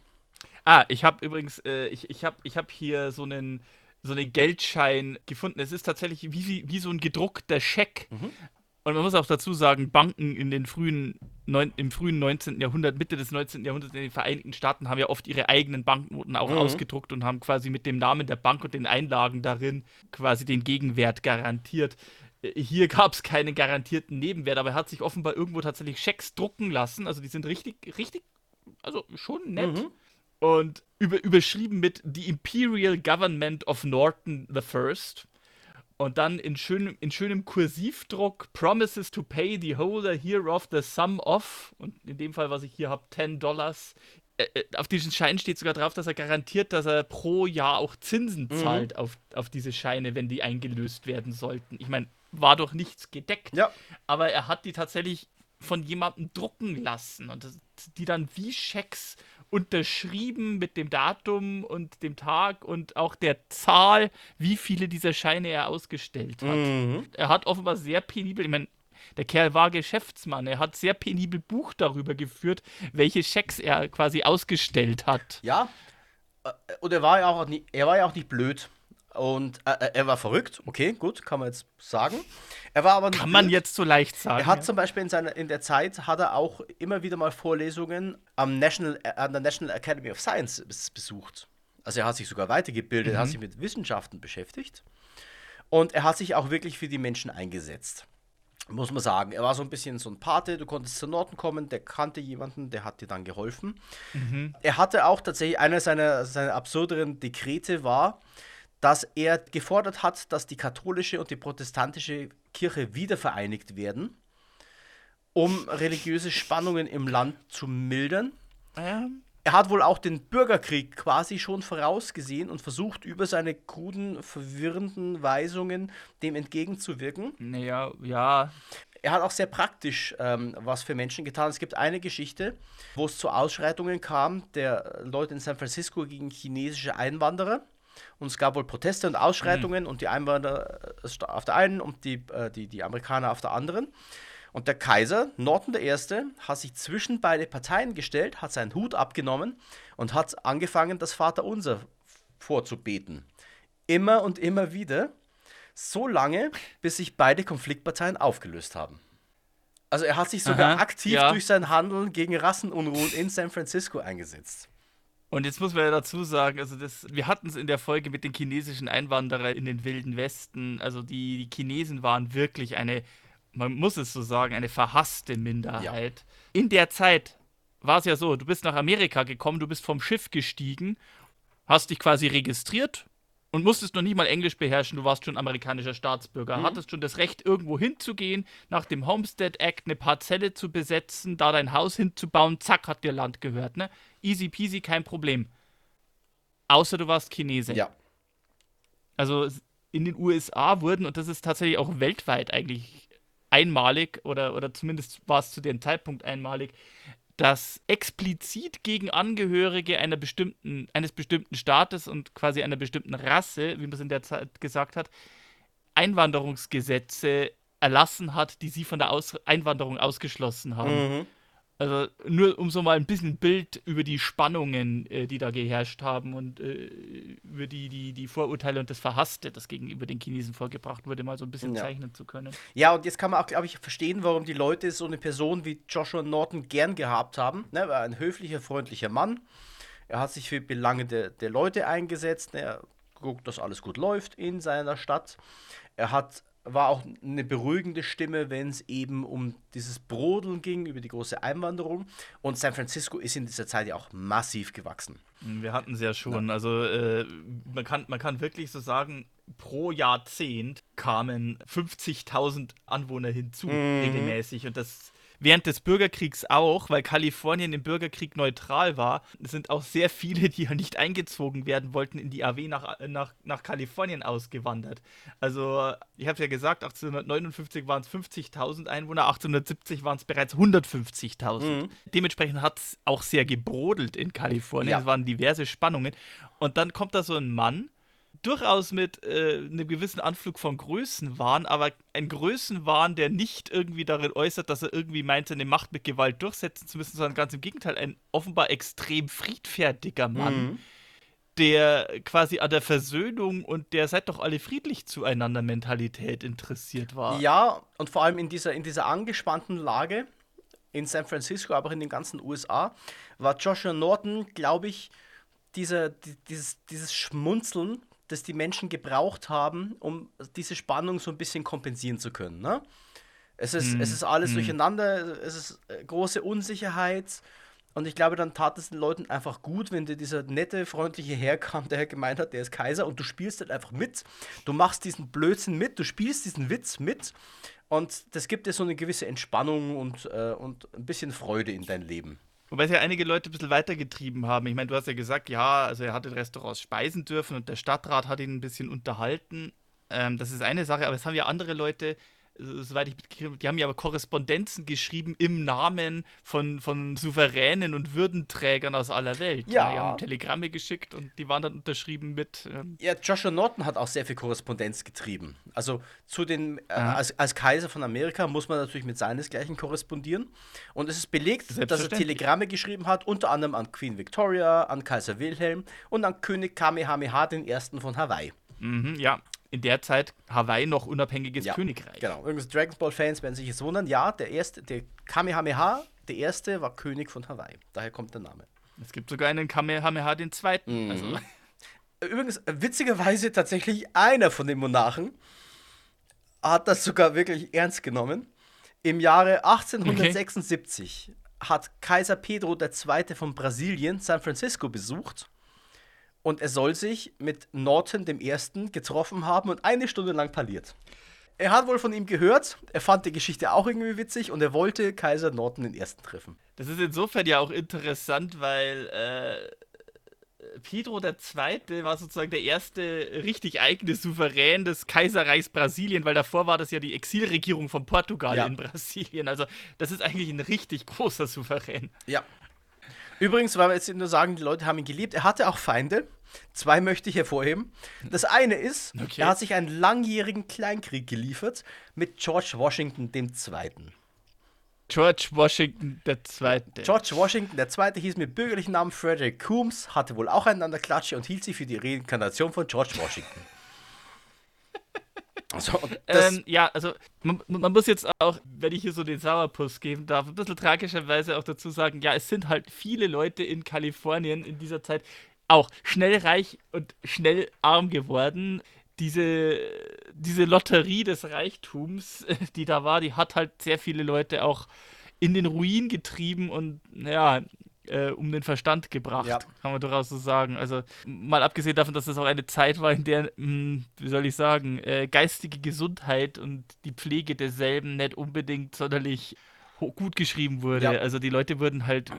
Ah, ich habe übrigens, äh, ich, ich habe ich hab hier so einen, so einen Geldschein gefunden. Es ist tatsächlich wie, wie so ein gedruckter Scheck. Mhm. Und man muss auch dazu sagen, Banken in den frühen, neun, im frühen 19. Jahrhundert, Mitte des 19. Jahrhunderts in den Vereinigten Staaten haben ja oft ihre eigenen Banknoten auch mhm. ausgedruckt und haben quasi mit dem Namen der Bank und den Einlagen darin quasi den Gegenwert garantiert. Äh, hier gab es keinen garantierten Nebenwert, aber er hat sich offenbar irgendwo tatsächlich Schecks drucken lassen. Also die sind richtig, richtig, also schon nett. Mhm und über, überschrieben mit The Imperial Government of Norton I. Und dann in schönem, in schönem Kursivdruck Promises to pay the holder hereof the sum of, und in dem Fall, was ich hier habe, 10 Dollars. Äh, äh, auf diesem Schein steht sogar drauf, dass er garantiert, dass er pro Jahr auch Zinsen mhm. zahlt auf, auf diese Scheine, wenn die eingelöst werden sollten. Ich meine, war doch nichts gedeckt. Ja. Aber er hat die tatsächlich von jemandem drucken lassen und das, die dann wie Schecks unterschrieben mit dem Datum und dem Tag und auch der Zahl, wie viele dieser Scheine er ausgestellt hat. Mhm. Er hat offenbar sehr penibel, ich meine, der Kerl war Geschäftsmann. Er hat sehr penibel Buch darüber geführt, welche Schecks er quasi ausgestellt hat. Ja, äh, und er war ja auch nicht, er war ja auch nicht blöd. Und äh, äh, er war verrückt, okay, gut, kann man jetzt sagen. Er war aber Kann man jetzt so leicht sagen. Er hat ja. zum Beispiel in, seiner, in der Zeit hat er auch immer wieder mal Vorlesungen am National, äh, an der National Academy of Science bes- besucht. Also er hat sich sogar weitergebildet, er hat sich mit Wissenschaften beschäftigt. Und er hat sich auch wirklich für die Menschen eingesetzt. Muss man sagen. Er war so ein bisschen so ein Pate, du konntest zu Norden kommen, der kannte jemanden, der hat dir dann geholfen. Er hatte auch tatsächlich, einer seiner, seiner absurderen Dekrete war, dass er gefordert hat, dass die katholische und die protestantische Kirche wiedervereinigt werden, um religiöse Spannungen im Land zu mildern. Ähm, Er hat wohl auch den Bürgerkrieg quasi schon vorausgesehen und versucht, über seine kruden, verwirrenden Weisungen dem entgegenzuwirken. naja, ja. Er hat auch sehr praktisch ähm, was für Menschen getan. Es gibt eine Geschichte, wo es zu Ausschreitungen kam der Leute in San Francisco gegen chinesische Einwanderer. Und es gab wohl Proteste und Ausschreitungen und die Einwanderer äh, auf der einen und die, äh, die, die Amerikaner auf der anderen. Und der Kaiser, Norton I., hat sich zwischen beide Parteien gestellt, hat seinen Hut abgenommen und hat angefangen, das Vaterunser vorzubeten. Immer und immer wieder so lange, bis sich beide Konfliktparteien aufgelöst haben. Also er hat sich sogar Aha, aktiv ja. durch sein Handeln gegen Rassenunruhen in San Francisco eingesetzt. Und jetzt muss man ja dazu sagen, also das, wir hatten es in der Folge mit den chinesischen Einwanderern in den wilden Westen. Also die, die Chinesen waren wirklich eine, man muss es so sagen, eine verhasste Minderheit. In der Zeit war es ja so, du bist nach Amerika gekommen, du bist vom Schiff gestiegen, hast dich quasi registriert und musstest noch nicht mal Englisch beherrschen, du warst schon amerikanischer Staatsbürger, hattest schon das Recht, irgendwo hinzugehen, nach dem Homestead Act eine Parzelle zu besetzen, da dein Haus hinzubauen, zack, hat dir Land gehört, ne? Easy peasy, kein Problem. Außer du warst Chinese. Ja. Also in den USA wurden, und das ist tatsächlich auch weltweit eigentlich einmalig, oder, oder zumindest war es zu dem Zeitpunkt einmalig, dass explizit gegen Angehörige einer bestimmten, eines bestimmten Staates und quasi einer bestimmten Rasse, wie man es in der Zeit gesagt hat, Einwanderungsgesetze erlassen hat, die sie von der Aus Einwanderung ausgeschlossen haben. Mhm. Also nur um so mal ein bisschen Bild über die Spannungen, äh, die da geherrscht haben und äh, über die, die, die Vorurteile und das Verhasste, das gegenüber den Chinesen vorgebracht wurde, mal so ein bisschen Ja. zeichnen zu können. Ja, und jetzt kann man auch, glaube ich, verstehen, warum die Leute so eine Person wie Joshua Norton gern gehabt haben. Ne, er war ein höflicher, freundlicher Mann. Er hat sich für Belange der, der Leute eingesetzt. Ne, Er guckt, dass alles gut läuft in seiner Stadt. Er hat, war auch eine beruhigende Stimme, wenn es eben um dieses Brodeln ging, über die große Einwanderung. Und San Francisco ist in dieser Zeit ja auch massiv gewachsen. Wir hatten es ja schon. Also äh, man, kann, man kann wirklich so sagen, pro Jahrzehnt kamen 50.000 Anwohner hinzu, regelmäßig. Und das während des Bürgerkriegs auch, weil Kalifornien im Bürgerkrieg neutral war. Sind auch sehr viele, die ja nicht eingezogen werden wollten, in die AW nach, nach, nach Kalifornien ausgewandert. Also, ich habe ja gesagt, 1859 waren es 50.000 Einwohner, 1870 waren es bereits 150.000. Dementsprechend hat es auch sehr gebrodelt in Kalifornien. Ja. Es waren diverse Spannungen. Und dann kommt da so ein Mann, durchaus mit äh, einem gewissen Anflug von Größenwahn, aber ein Größenwahn, der nicht irgendwie darin äußert, dass er irgendwie meint, seine Macht mit Gewalt durchsetzen zu müssen, sondern ganz im Gegenteil, ein offenbar extrem friedfertiger Mann, der quasi an der Versöhnung und der seid doch alle friedlich zueinander Mentalität interessiert war. Ja, und vor allem in dieser, in dieser angespannten Lage in San Francisco, aber auch in den ganzen USA, war Joshua Norton, glaube ich, dieser, die- dieses, dieses Schmunzeln, das die Menschen gebraucht haben, um diese Spannung so ein bisschen kompensieren zu können. Ne? Es, ist, es ist alles durcheinander, es ist äh, große Unsicherheit. Und ich glaube, dann tat es den Leuten einfach gut, wenn dir dieser nette, freundliche Herr kam, der gemeint hat, der ist Kaiser und du spielst halt einfach mit. Du machst diesen Blödsinn mit, du spielst diesen Witz mit und das gibt dir so eine gewisse Entspannung und, äh, und ein bisschen Freude in dein Leben. Wobei es ja einige Leute ein bisschen weitergetrieben haben. Ich meine, du hast ja gesagt, ja, also er hat in Restaurants speisen dürfen und der Stadtrat hat ihn ein bisschen unterhalten. Ähm, das ist eine Sache, aber es haben ja andere Leute soweit ich mitgekriegt die haben ja aber Korrespondenzen geschrieben im Namen von, von Souveränen und Würdenträgern aus aller Welt. Ja. Die haben Telegramme geschickt und die waren dann unterschrieben mit. Ähm, Ja, Joshua Norton hat auch sehr viel Korrespondenz getrieben. Also zu den, äh, Aha. als, als Kaiser von Amerika muss man natürlich mit seinesgleichen korrespondieren. Und es ist belegt, dass er. Telegramme geschrieben hat, unter anderem an Queen Victoria, an Kaiser Wilhelm und an König Kamehameha I. von Hawaii. mhm, ja, in der Zeit Hawaii noch unabhängiges Ja, Königreich. Genau. Übrigens, Dragon Ball Fans werden sich jetzt wundern. Ja, der erste, der Kamehameha, der erste war König von Hawaii. Daher kommt der Name. Es gibt sogar einen Kamehameha den Zweiten. Mhm. Also, Übrigens, witzigerweise tatsächlich einer von den Monarchen hat das sogar wirklich ernst genommen. Im Jahre 1876 hat Kaiser Pedro II. von Brasilien San Francisco besucht und er soll sich mit Norton I. getroffen haben und eine Stunde lang parliert. Er hat wohl von ihm gehört, er fand die Geschichte auch irgendwie witzig und er wollte Kaiser Norton I. treffen. Das ist insofern ja auch interessant, weil äh, Pedro II. war sozusagen der erste richtig eigene Souverän des Kaiserreichs Brasilien, weil davor war das ja die Exilregierung von Portugal Ja. in Brasilien. Also das ist eigentlich ein richtig großer Souverän. Ja. Übrigens, weil wir jetzt nur sagen, die Leute haben ihn geliebt, er hatte auch Feinde. Zwei möchte ich hervorheben. Das eine ist, Okay. er hat sich einen langjährigen Kleinkrieg geliefert mit George Washington II. George Washington II. George Washington II. hieß mit bürgerlichen Namen Frederick Coombs, hatte wohl auch einen an der Klatsche und hielt sich für die Reinkarnation von George Washington. So, das, ähm, ja, also man, man muss jetzt auch, wenn ich hier so den Sauerpuss geben darf, ein bisschen tragischerweise auch dazu sagen, ja, es sind halt viele Leute in Kalifornien in dieser Zeit auch schnell reich und schnell arm geworden. Diese, diese Lotterie des Reichtums, die da war, die hat halt sehr viele Leute auch in den Ruin getrieben und ja, äh, um den Verstand gebracht, Ja. kann man durchaus so sagen. Also mal abgesehen davon, dass das auch eine Zeit war, in der, mh, wie soll ich sagen, äh, geistige Gesundheit und die Pflege derselben nicht unbedingt sonderlich gut geschrieben wurde. Ja. Also die Leute wurden halt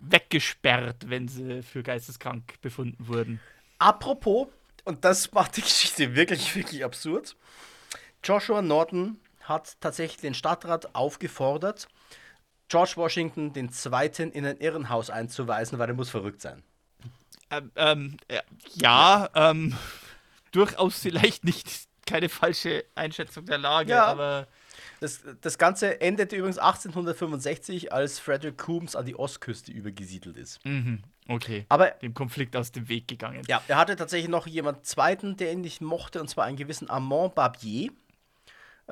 weggesperrt, wenn sie für geisteskrank befunden wurden. Apropos, und das macht die Geschichte wirklich, wirklich absurd. Joshua Norton hat tatsächlich den Stadtrat aufgefordert, George Washington II. in ein Irrenhaus einzuweisen, weil er muss verrückt sein. Ähm, ähm, äh, ja, ähm, durchaus vielleicht nicht keine falsche Einschätzung der Lage, Ja. aber Das, das Ganze endete übrigens 1865, als Frederick Coombs an die Ostküste übergesiedelt ist. mhm, okay. Aber Dem Konflikt aus dem Weg gegangen. ja, er hatte tatsächlich noch jemand zweiten, der ihn nicht mochte, und zwar einen gewissen Armand Barbier.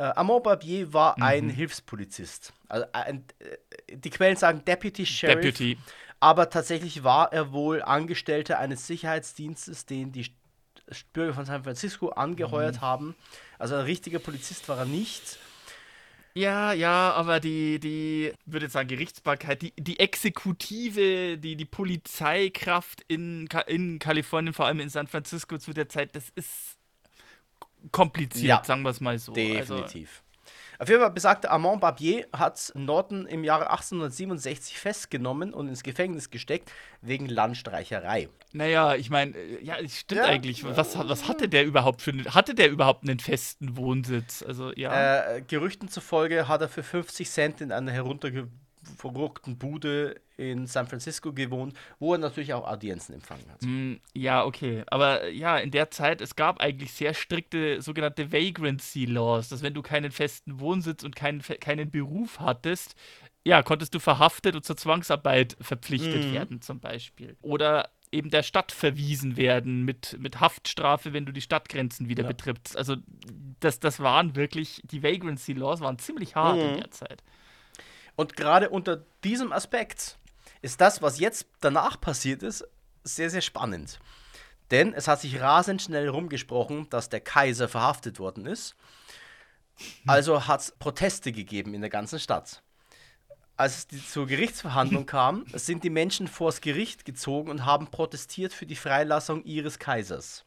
Äh, Armand Barbier war ein Hilfspolizist. Also ein, äh, die Quellen sagen Deputy Sheriff. Deputy. Aber tatsächlich war er wohl Angestellter eines Sicherheitsdienstes, den die Bürger von San Francisco angeheuert Mhm. haben. Also ein richtiger Polizist war er nicht. Ja, ja, aber die, die, würde jetzt sagen, Gerichtsbarkeit, die, die Exekutive, die, die Polizeikraft in, in Kalifornien, vor allem in San Francisco zu der Zeit, das ist kompliziert, Ja, sagen wir es mal so. Also, Definitiv. Auf jeden Fall besagte Armand Barbier hat Norton im Jahre 1867 festgenommen und ins Gefängnis gesteckt wegen Landstreicherei. naja, ich meine, ja, es stimmt Ja. eigentlich. Was, was hatte der überhaupt für einen, hatte der überhaupt einen festen Wohnsitz? Also, ja. Äh, Gerüchten zufolge hat er für 50 Cent in einer heruntergeruckten Bude in San Francisco gewohnt, wo er natürlich auch Audienzen empfangen hat. Mm, Ja, okay. Aber ja, in der Zeit, es gab eigentlich sehr strikte sogenannte Vagrancy Laws, dass wenn du keinen festen Wohnsitz und keinen, keinen Beruf hattest, ja, konntest du verhaftet und zur Zwangsarbeit verpflichtet Mhm. werden, zum Beispiel. Oder eben der Stadt verwiesen werden mit, mit Haftstrafe, wenn du die Stadtgrenzen wieder Ja. betrittst. Also das, das waren wirklich, die Vagrancy Laws waren ziemlich hart in Mhm. der Zeit. Und gerade unter diesem Aspekt ist das, was jetzt danach passiert ist, sehr, sehr spannend. Denn es hat sich rasend schnell rumgesprochen, dass der Kaiser verhaftet worden ist. Also hat es Proteste gegeben in der ganzen Stadt. Als es die, zur Gerichtsverhandlung kam, sind die Menschen vors Gericht gezogen und haben protestiert für die Freilassung ihres Kaisers.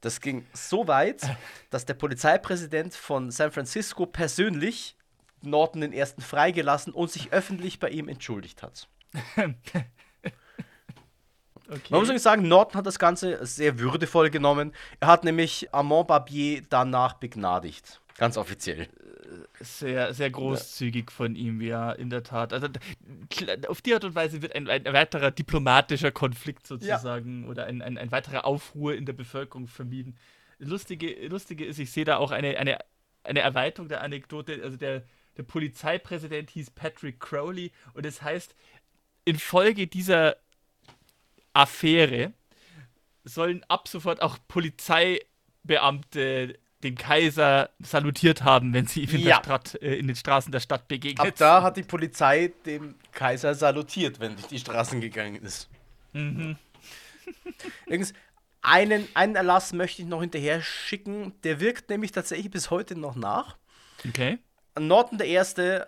Das ging so weit, dass der Polizeipräsident von San Francisco persönlich Norton den ersten freigelassen und sich öffentlich bei ihm entschuldigt hat. Okay. Man muss sagen, Norton hat das Ganze sehr würdevoll genommen. Er hat nämlich Armand Barbier danach begnadigt. Ganz offiziell. Sehr, sehr großzügig von ihm, ja, in der Tat. Also auf die Art und Weise wird ein, ein weiterer diplomatischer Konflikt sozusagen oder ein, ein, ein weiterer Aufruhr in der Bevölkerung vermieden. Lustige, Lustige ist, ich sehe da auch eine, eine, eine Erweiterung der Anekdote. Also der, der Polizeipräsident hieß Patrick Crowley und es heißt, infolge dieser Affäre sollen ab sofort auch Polizeibeamte den Kaiser salutiert haben, wenn sie ihm in, Ja. der Stadt, äh, in den Straßen der Stadt begegnet Ab da hat die Polizei dem Kaiser salutiert, wenn durch die Straßen gegangen ist. Mhm. Übrigens, einen, einen Erlass möchte ich noch hinterher schicken. Der wirkt nämlich tatsächlich bis heute noch nach. Okay. Norton I.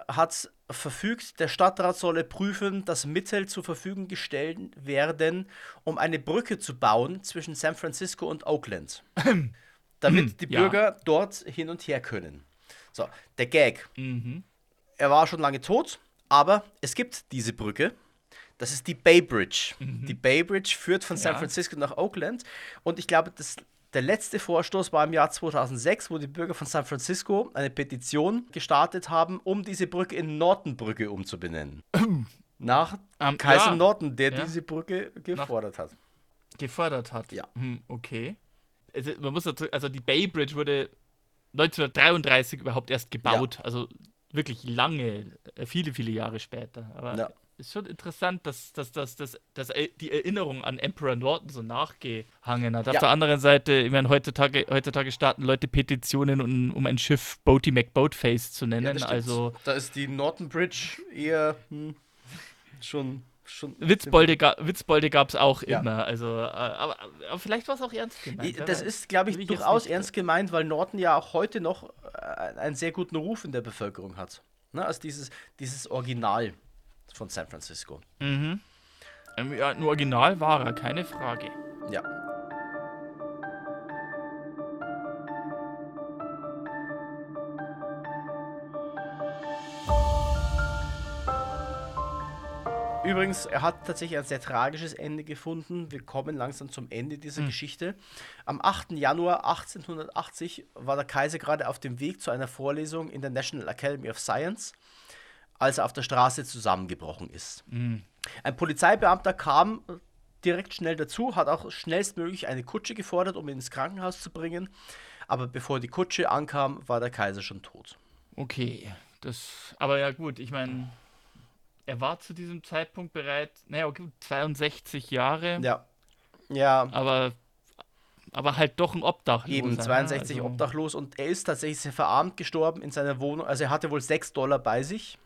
hat verfügt, der Stadtrat solle prüfen, dass Mittel zur Verfügung gestellt werden, um eine Brücke zu bauen zwischen San Francisco und Oakland. damit die Ja. Bürger dort hin und her können. So, der Gag. Mhm. Er war schon lange tot, aber es gibt diese Brücke. Das ist die Bay Bridge. Die Bay Bridge führt von San Ja. Francisco nach Oakland. Und ich glaube, das, der letzte Vorstoß war im Jahr 2006, wo die Bürger von San Francisco eine Petition gestartet haben, um diese Brücke in Norton-Brücke umzubenennen. Nach Ähm, Kaiser ja, Norton, der Ja. diese Brücke gefordert hat. gefordert hat. Ja. Hm, okay. Also, man muss dazu, also die Bay Bridge wurde 1933 überhaupt erst gebaut. Also wirklich lange, äh, viele, viele Jahre später. Aber Ja. Ist schon interessant, dass, dass, dass, dass, dass die Erinnerung an Emperor Norton so nachgehangen hat. Auf Ja. der anderen Seite, ich meine, heutzutage, heutzutage starten Leute Petitionen, um, um ein Schiff Boaty McBoatface zu nennen. stimmt. also da ist die Norton Bridge eher hm, schon, schon. Witzbolde, ga, Witzbolde gab es auch Ja. immer. Also, äh, aber, aber vielleicht war es auch ernst gemeint. Das ist, glaube ich, durchaus ernst gemeint, weil Norton ja auch heute noch äh, einen sehr guten Ruf in der Bevölkerung hat. Ne? Also dieses, dieses Original von San Francisco. Mhm. Ähm, Ja, ein Original war er, keine Frage. Ja. Übrigens, er hat tatsächlich ein sehr tragisches Ende gefunden. Wir kommen langsam zum Ende dieser Geschichte. Am 8. Januar 1880 war der Kaiser gerade auf dem Weg zu einer Vorlesung in der National Academy of Science, als er auf der Straße zusammengebrochen ist. Ein Polizeibeamter kam direkt schnell dazu, hat auch schnellstmöglich eine Kutsche gefordert, um ihn ins Krankenhaus zu bringen. Aber bevor die Kutsche ankam, war der Kaiser schon tot. Okay, das. Aber ja, gut, ich meine, er war zu diesem Zeitpunkt bereit, naja, okay, 62 Jahre, Ja. Ja, aber, aber halt doch ein Obdachloser. eben ne? 62 Also- obdachlos und er ist tatsächlich sehr verarmt gestorben in seiner Wohnung. Also er hatte wohl 6 Dollar bei sich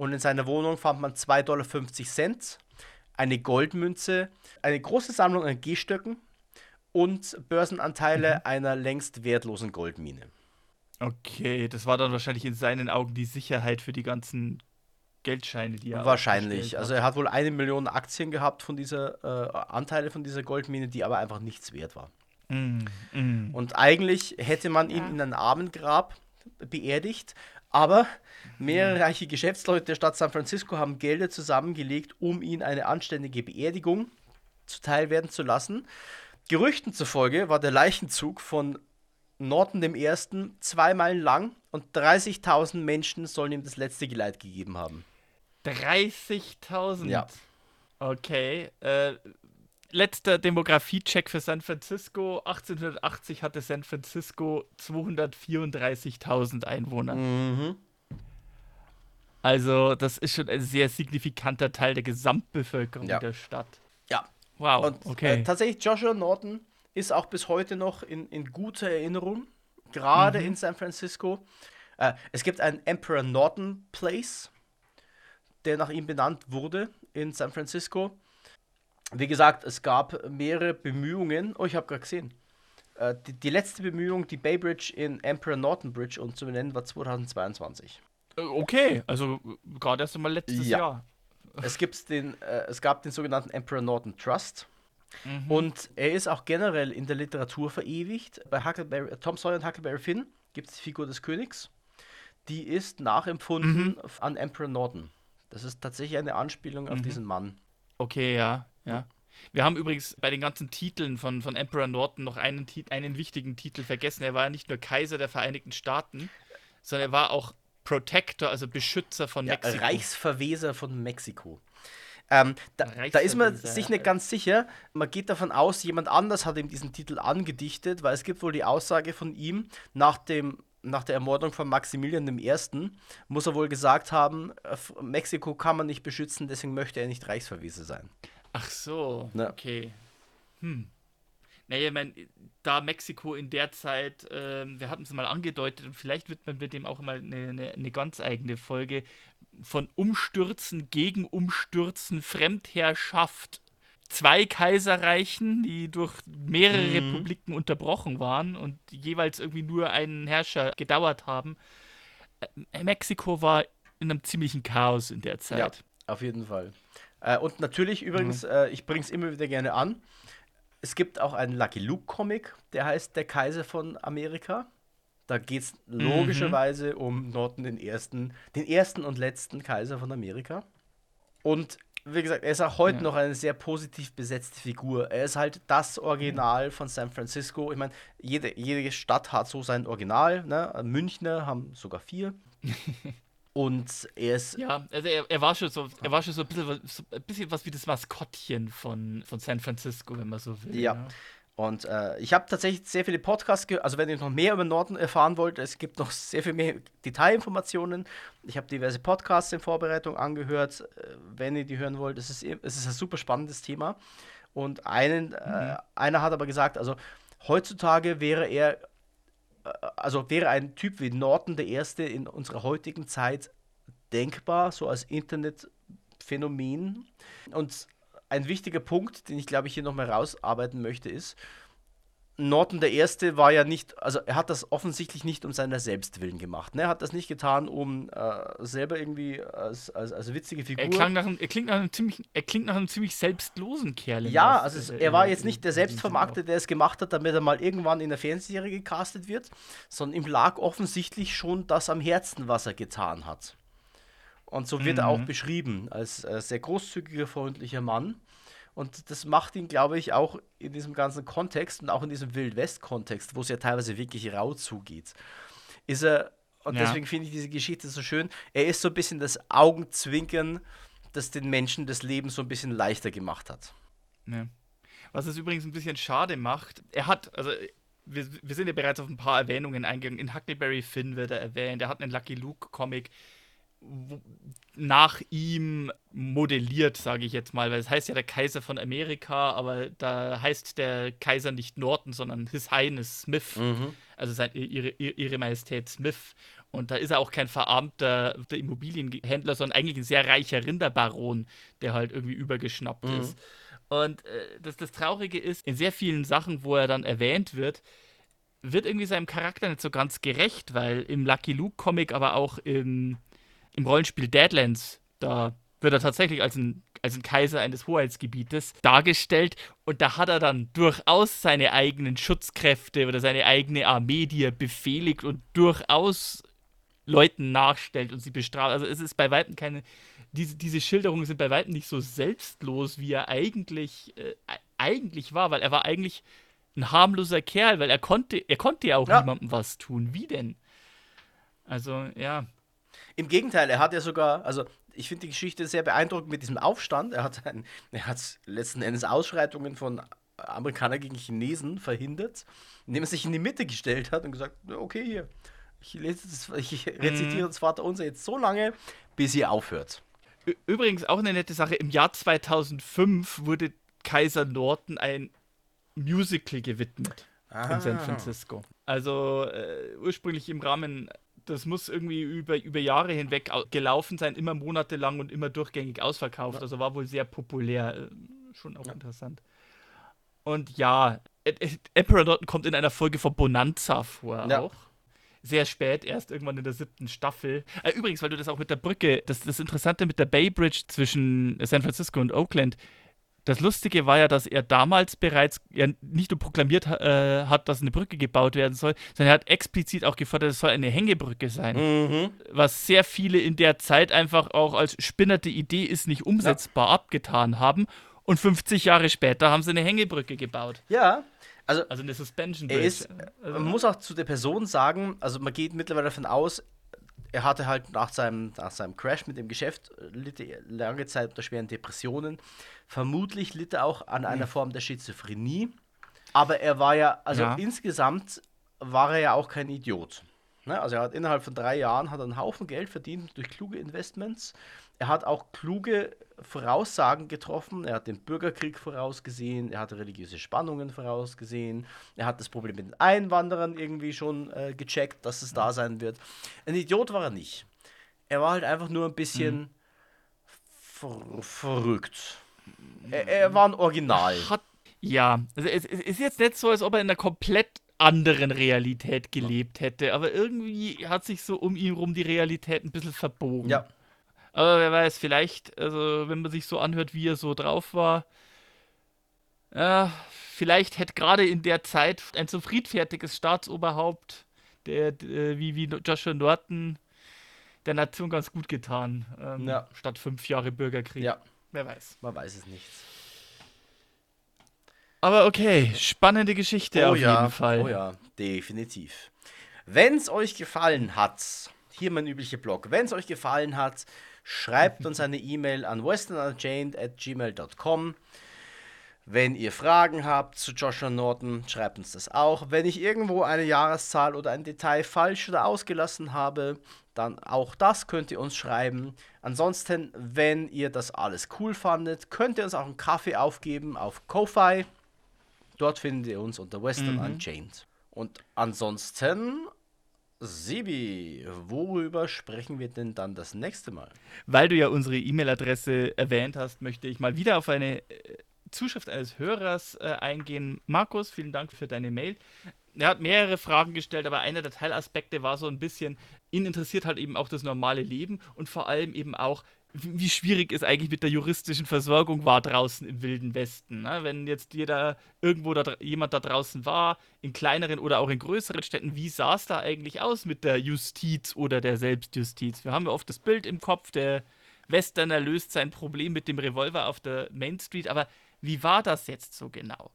und in seiner Wohnung fand man 2,50 Dollar, eine Goldmünze, eine große Sammlung an Gehstöcken und Börsenanteile einer längst wertlosen Goldmine. Okay, das war dann wahrscheinlich in seinen Augen die Sicherheit für die ganzen Geldscheine, die er Wahrscheinlich. Also er hat wohl eine Million Aktien gehabt von dieser äh, Anteile von dieser Goldmine, die aber einfach nichts wert war. Mm, mm. Und eigentlich hätte man ihn in ein Armengrab beerdigt, aber mehrere reiche Geschäftsleute der Stadt San Francisco haben Gelder zusammengelegt, um ihn eine anständige Beerdigung zuteil werden zu lassen. Gerüchten zufolge war der Leichenzug von Norton dem Ersten zwei Meilen lang und 30.000 Menschen sollen ihm das letzte Geleit gegeben haben. 30.000. Ja. Okay. Äh, letzter Demografie-Check für San Francisco. 1880 hatte San Francisco 234.000 Einwohner. Mhm. Also, das ist schon ein sehr signifikanter Teil der Gesamtbevölkerung Ja. der Stadt. Ja, Wow. Und okay. äh, tatsächlich, Joshua Norton ist auch bis heute noch in, in guter Erinnerung, gerade Mhm. in San Francisco. Äh, es gibt einen Emperor Norton Place, der nach ihm benannt wurde in San Francisco. Wie gesagt, es gab mehrere Bemühungen. Oh, ich habe gerade gesehen. Äh, die, die letzte Bemühung, die Bay Bridge in Emperor Norton Bridge umzubenennen, war 2022. Äh, okay, also äh, gerade erst einmal letztes Ja. Jahr. Es, gibt's den, äh, es gab den sogenannten Emperor Norton Trust. Mhm. Und er ist auch generell in der Literatur verewigt. Bei Huckleberry, Tom Sawyer und Huckleberry Finn gibt es die Figur des Königs. Die ist nachempfunden Mhm. an Emperor Norton. Das ist tatsächlich eine Anspielung auf diesen Mann. Okay, ja, ja. Wir haben übrigens bei den ganzen Titeln von, von Emperor Norton noch einen, einen wichtigen Titel vergessen. Er war ja nicht nur Kaiser der Vereinigten Staaten, sondern er war auch Protector, also Beschützer von ja, Mexiko. Reichsverweser von Mexiko. Ähm, da, da, ist man sich nicht ganz sicher. Man geht davon aus, jemand anders hat ihm diesen Titel angedichtet, weil es gibt wohl die Aussage von ihm, nach, dem, nach der Ermordung von Maximilian I. muss er wohl gesagt haben, äh, Mexiko kann man nicht beschützen, deswegen möchte er nicht Reichsverweser sein. Ach so, ja. okay. Hm. Naja, ich meine, da Mexiko in der Zeit, äh, wir hatten es mal angedeutet und vielleicht wird man mit dem auch mal eine, eine, eine, ganz eigene Folge von Umstürzen gegen Umstürzen, Fremdherrschaft, zwei Kaiserreichen, die durch mehrere mhm. Republiken unterbrochen waren und jeweils irgendwie nur einen Herrscher gedauert haben. Äh, Mexiko war in einem ziemlichen Chaos in der Zeit. Ja, auf jeden Fall. Äh, und natürlich übrigens, mhm. äh, ich bringe es immer wieder gerne an, es gibt auch einen Lucky Luke Comic, der heißt Der Kaiser von Amerika. Da geht es mhm. logischerweise mhm. um Norton den ersten, den ersten und letzten Kaiser von Amerika. Und wie gesagt, er ist auch heute ja. noch eine sehr positiv besetzte Figur. Er ist halt das Original von San Francisco. Ich meine, jede, jede Stadt hat so sein Original. Ne? Münchner haben sogar vier. Und er ist. Ja, also er, er war schon so, er war schon so ein bisschen, so ein bisschen was wie das Maskottchen von, von San Francisco, wenn man so will. Ja. ja. Und äh, ich habe tatsächlich sehr viele Podcasts gehört. Also, wenn ihr noch mehr über Norden erfahren wollt, es gibt noch sehr viel mehr Detailinformationen. Ich habe diverse Podcasts in Vorbereitung angehört. Äh, wenn ihr die hören wollt, es ist, es ist ein super spannendes Thema. Und einen, äh, mhm. äh, einer hat aber gesagt, also heutzutage wäre er also wäre ein Typ wie Norton der Erste in unserer heutigen Zeit denkbar, so als Internetphänomen. Und ein wichtiger Punkt, den ich glaube ich hier nochmal rausarbeiten möchte, ist, Norton der Erste war ja nicht, also er hat das offensichtlich nicht um seiner Selbstwillen gemacht. Ne? Er hat das nicht getan, um äh, selber irgendwie als, als, als witzige Figur. Er, klang nach einem, er, klingt nach einem ziemlich, er klingt nach einem ziemlich selbstlosen Kerl. Ja, also es, er war jetzt nicht der Selbstvermarkte, der es gemacht hat, damit er mal irgendwann in der Fernsehserie gecastet wird, sondern ihm lag offensichtlich schon das am Herzen, was er getan hat. Und so wird mhm. er auch mhm. beschrieben als äh, sehr großzügiger, freundlicher Mann. Und das macht ihn, glaube ich, auch in diesem ganzen Kontext und auch in diesem Wild-West-Kontext, wo es ja teilweise wirklich rau zugeht, ist er, und ja. deswegen finde ich diese Geschichte so schön, er ist so ein bisschen das Augenzwinkern, das den Menschen das Leben so ein bisschen leichter gemacht hat. Ja. Was es übrigens ein bisschen schade macht, er hat, also wir, wir sind ja bereits auf ein paar Erwähnungen eingegangen. In Huckleberry Finn wird er erwähnt, er hat einen Lucky Luke-Comic nach ihm modelliert, sage ich jetzt mal, weil es heißt ja der Kaiser von Amerika, aber da heißt der Kaiser nicht Norton, sondern His Highness Smith, mhm. also sein, ihre, ihre Majestät Smith. Und da ist er auch kein verarmter Immobilienhändler, sondern eigentlich ein sehr reicher Rinderbaron, der halt irgendwie übergeschnappt mhm. ist. Und äh, das, das Traurige ist, in sehr vielen Sachen, wo er dann erwähnt wird, wird irgendwie seinem Charakter nicht so ganz gerecht, weil im Lucky Luke Comic, aber auch im im Rollenspiel Deadlands, da wird er tatsächlich als ein, als ein Kaiser eines Hoheitsgebietes dargestellt und da hat er dann durchaus seine eigenen Schutzkräfte oder seine eigene Armee, die er befehligt und durchaus Leuten nachstellt und sie bestraft. Also es ist bei weitem keine, diese, diese Schilderungen sind bei weitem nicht so selbstlos, wie er eigentlich, äh, eigentlich war, weil er war eigentlich ein harmloser Kerl, weil er konnte, er konnte ja auch ja. niemandem was tun. Wie denn? Also, ja. Im Gegenteil, er hat ja sogar, also ich finde die Geschichte sehr beeindruckend mit diesem Aufstand. Er hat, ein, er hat letzten Endes Ausschreitungen von Amerikanern gegen Chinesen verhindert, indem er sich in die Mitte gestellt hat und gesagt, okay, hier, ich, lese das, ich rezitiere das Vaterunser jetzt so lange, bis ihr aufhört. Übrigens auch eine nette Sache, im Jahr 2005 wurde Kaiser Norton ein Musical gewidmet ah. in San Francisco. Also äh, ursprünglich im Rahmen das muss irgendwie über, über Jahre hinweg gelaufen sein, immer monatelang und immer durchgängig ausverkauft. Ja. Also war wohl sehr populär. Äh, schon auch ja. interessant. Und ja, Emperor kommt in einer Folge von Bonanza vor ja. auch. Sehr spät, erst irgendwann in der siebten Staffel. Äh, übrigens, weil du das auch mit der Brücke, das, das Interessante mit der Bay Bridge zwischen San Francisco und Oakland, das Lustige war ja, dass er damals bereits ja, nicht nur proklamiert äh, hat, dass eine Brücke gebaut werden soll, sondern er hat explizit auch gefordert, es soll eine Hängebrücke sein. Mhm. Was sehr viele in der Zeit einfach auch als spinnerte Idee ist, nicht umsetzbar ja. abgetan haben. Und 50 Jahre später haben sie eine Hängebrücke gebaut. Ja, also, also eine Suspension Bridge. Ist, also, man muss auch zu der Person sagen, also man geht mittlerweile davon aus, er hatte halt nach seinem, nach seinem Crash mit dem Geschäft litt lange Zeit unter schweren Depressionen. Vermutlich litt er auch an einer Form der Schizophrenie. Aber er war ja, also ja. insgesamt war er ja auch kein Idiot. Ne? Also er hat innerhalb von drei Jahren hat einen Haufen Geld verdient durch kluge Investments. Er hat auch kluge Voraussagen getroffen. Er hat den Bürgerkrieg vorausgesehen, er hat religiöse Spannungen vorausgesehen, er hat das Problem mit den Einwanderern irgendwie schon äh, gecheckt, dass es da sein wird. Ein Idiot war er nicht. Er war halt einfach nur ein bisschen mhm. ver verrückt. Er, er, war ein Original. Hat, ja, also es, es ist jetzt nicht so, als ob er in einer komplett anderen Realität gelebt hätte, aber irgendwie hat sich so um ihn rum die Realität ein bisschen verbogen. Ja. Aber wer weiß, vielleicht, also wenn man sich so anhört, wie er so drauf war, ja, vielleicht hätte gerade in der Zeit ein so friedfertiges Staatsoberhaupt, der, der wie, wie Joshua Norton, der Nation ganz gut getan, ähm, ja. statt fünf Jahre Bürgerkrieg. Ja. Wer weiß. Man weiß es nicht. Aber okay, spannende Geschichte oh auf ja, jeden Fall. Oh ja, definitiv. Wenn es euch gefallen hat, hier mein üblicher Blog, wenn es euch gefallen hat, schreibt uns eine E-Mail an westernunchained@gmail.com. Wenn ihr Fragen habt zu Joshua Norton, schreibt uns das auch. Wenn ich irgendwo eine Jahreszahl oder ein Detail falsch oder ausgelassen habe, dann auch das könnt ihr uns schreiben. Ansonsten, wenn ihr das alles cool fandet, könnt ihr uns auch einen Kaffee aufgeben auf Ko-Fi. Dort findet ihr uns unter Western mhm. Unchained. Und ansonsten, Sibi, worüber sprechen wir denn dann das nächste Mal? Weil du ja unsere E-Mail-Adresse erwähnt hast, möchte ich mal wieder auf eine äh, Zuschrift eines Hörers äh, eingehen. Markus, vielen Dank für deine Mail. Er hat mehrere Fragen gestellt, aber einer der Teilaspekte war so ein bisschen, ihn interessiert halt eben auch das normale Leben und vor allem eben auch, wie schwierig es eigentlich mit der juristischen Versorgung war draußen im Wilden Westen. Ne? Wenn jetzt jeder irgendwo da, jemand da draußen war, in kleineren oder auch in größeren Städten, wie sah es da eigentlich aus mit der Justiz oder der Selbstjustiz? Wir haben ja oft das Bild im Kopf, der Westerner löst sein Problem mit dem Revolver auf der Main Street, aber wie war das jetzt so genau?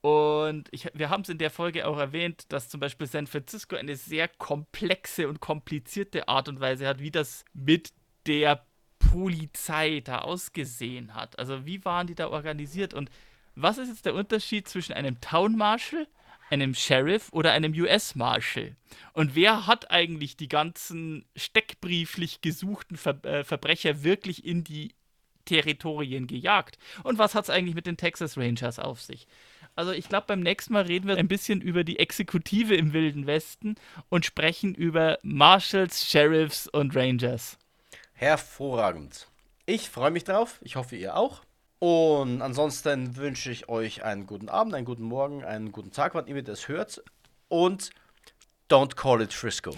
Und ich, wir haben es in der Folge auch erwähnt, dass zum Beispiel San Francisco eine sehr komplexe und komplizierte Art und Weise hat, wie das mit der Polizei da ausgesehen hat. Also wie waren die da organisiert und was ist jetzt der Unterschied zwischen einem Town Marshal, einem Sheriff oder einem US Marshal? Und wer hat eigentlich die ganzen steckbrieflich gesuchten Ver äh, Verbrecher wirklich in die Territorien gejagt? Und was hat es eigentlich mit den Texas Rangers auf sich? Also ich glaube, beim nächsten Mal reden wir ein bisschen über die Exekutive im Wilden Westen und sprechen über Marshals, Sheriffs und Rangers. Hervorragend. Ich freue mich drauf. Ich hoffe, ihr auch. Und ansonsten wünsche ich euch einen guten Abend, einen guten Morgen, einen guten Tag, wann ihr das hört. Und don't call it Frisco.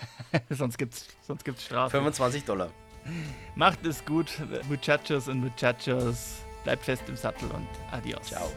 sonst gibt's, sonst gibt's Strafe. 25 Dollar. Macht es gut, Muchachos und Muchachos. Bleibt fest im Sattel und adios. Ciao.